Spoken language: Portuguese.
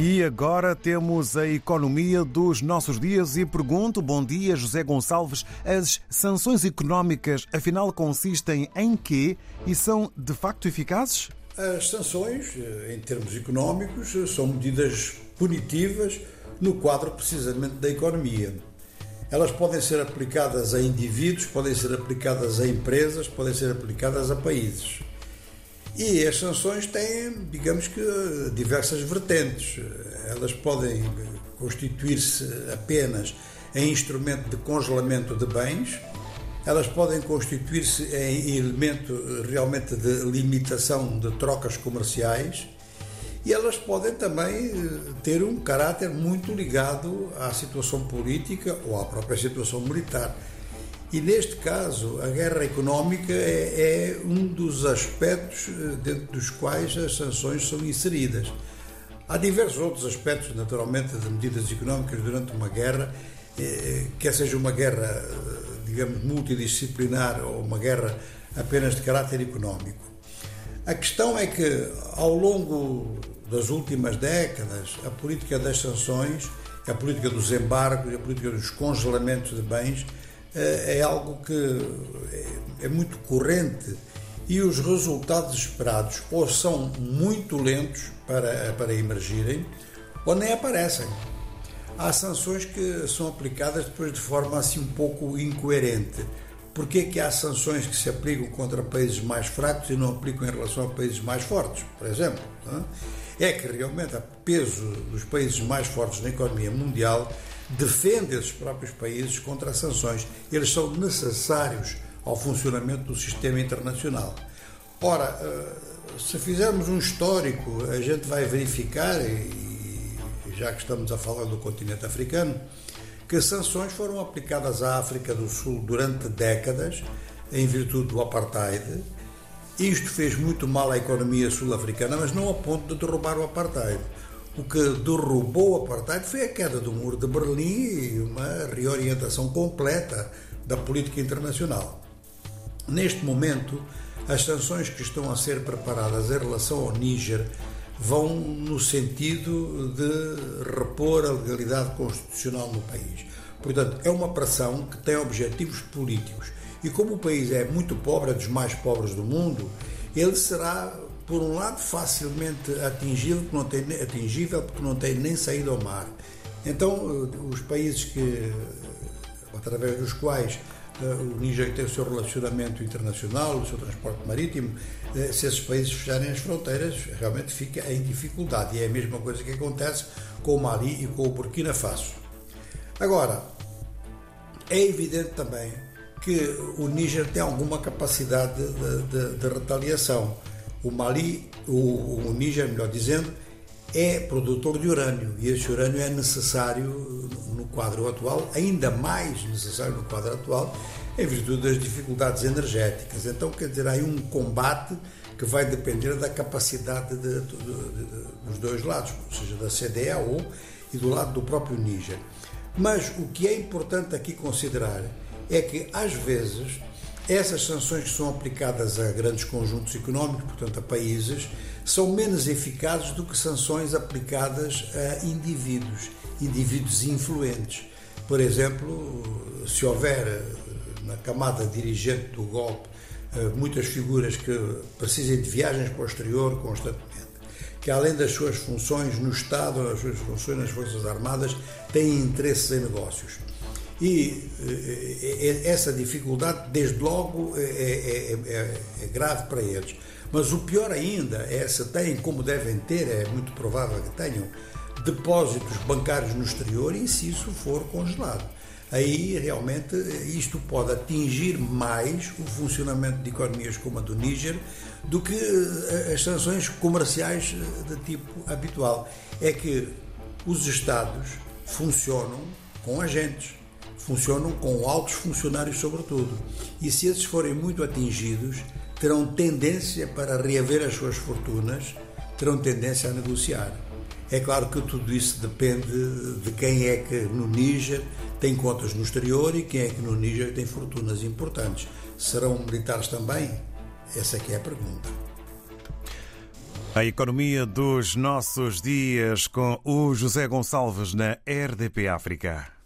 E agora temos a economia dos nossos dias e pergunto, bom dia José Gonçalves, as sanções económicas afinal consistem em quê e são de facto eficazes? As sanções, eh, em termos económicos, são medidas punitivas no quadro precisamente da economia. Elas podem ser aplicadas a indivíduos, podem ser aplicadas a empresas, podem ser aplicadas a países. E as sanções têm, digamos que, diversas vertentes. Elas podem constituir-se apenas em instrumento de congelamento de bens, elas podem constituir-se em elemento realmente de limitação de trocas comerciais e elas podem também eh, ter um caráter muito ligado à situação política ou à própria situação militar. E neste caso, a guerra económica é, é, um dos aspectos eh, dentro dos quais as sanções são inseridas. Há diversos outros aspectos, naturalmente, de medidas económicas durante uma guerra, eh, eh, quer seja uma guerra, digamos, multidisciplinar ou uma guerra apenas de caráter económico. A questão é que, ao longo das últimas décadas, a política das sanções, a política dos embargos, a política dos congelamentos de bens, é, é algo que é, é muito corrente e os resultados esperados ou são muito lentos para, para emergirem ou nem aparecem. Há sanções que são aplicadas depois de forma assim um pouco incoerente. Por que, que há sanções que se aplicam contra países mais fracos e não aplicam em relação a países mais fortes, por exemplo? É que realmente o peso dos países mais fortes na economia mundial defende esses próprios países contra as sanções. Eles são necessários ao funcionamento do sistema internacional. Ora, eh, se fizermos um histórico, a gente vai verificar, e já que estamos a falar do continente africano, que sanções foram aplicadas à África do Sul durante décadas, em virtude do apartheid. Isto fez muito mal à economia sul-africana, mas não a ponto de derrubar o apartheid. O que derrubou o apartheid foi a queda do muro de Berlim e uma reorientação completa da política internacional. Neste momento, as sanções que estão a ser preparadas em relação ao Níger vão no sentido de repor a legalidade constitucional no país. Portanto, é uma pressão que tem objetivos políticos. E como o país é muito pobre, é dos mais pobres do mundo, ele será por um lado, facilmente atingível, porque não tem, atingível porque não tem nem saída ao mar. Então, eh, os países que, eh, através dos quais eh, o Níger tem o seu relacionamento internacional, o seu transporte marítimo, se esses países fecharem as fronteiras, realmente fica em dificuldade. E é a mesma coisa que acontece com o Mali e com o Burkina Faso. Agora, é evidente também que o Níger tem alguma capacidade de, de, de retaliação. O Mali, o, o Níger, melhor dizendo, é produtor de urânio e esse urânio é necessário no quadro atual, ainda mais necessário no quadro atual, em virtude das dificuldades energéticas. Então, quer dizer, há aí um combate que vai depender da capacidade de, de, de, dos dois lados, ou seja, da CDAO e do lado do próprio Níger. Mas o que é importante aqui considerar é que, às vezes, essas sanções que são aplicadas a grandes conjuntos económicos, portanto a países, são menos eficazes do que sanções aplicadas a indivíduos, indivíduos influentes. Por exemplo, se houver na camada dirigente do golpe eh, muitas figuras que precisem de viagens para o exterior constantemente, que além das suas funções no Estado, das suas funções nas Forças Armadas, têm interesses em negócios e eh, eh, essa dificuldade, desde logo, é, é, é, é, grave para eles. Mas o pior ainda é se têm, como devem ter, é muito provável que tenham, depósitos bancários no exterior e se isso for congelado. Aí realmente isto pode atingir mais o funcionamento de economias como a do Níger do que as sanções comerciais de tipo habitual. É que os Estados funcionam com agentes funcionam com altos funcionários, sobretudo. E se esses forem muito atingidos, terão tendência para reaver as suas fortunas, terão tendência a negociar. É claro que tudo isso depende de quem é que no Níger tem contas no exterior e quem é que no Níger tem fortunas importantes. Serão militares também? Essa é que é a pergunta. A economia dos nossos dias com o José Gonçalves na RDP África.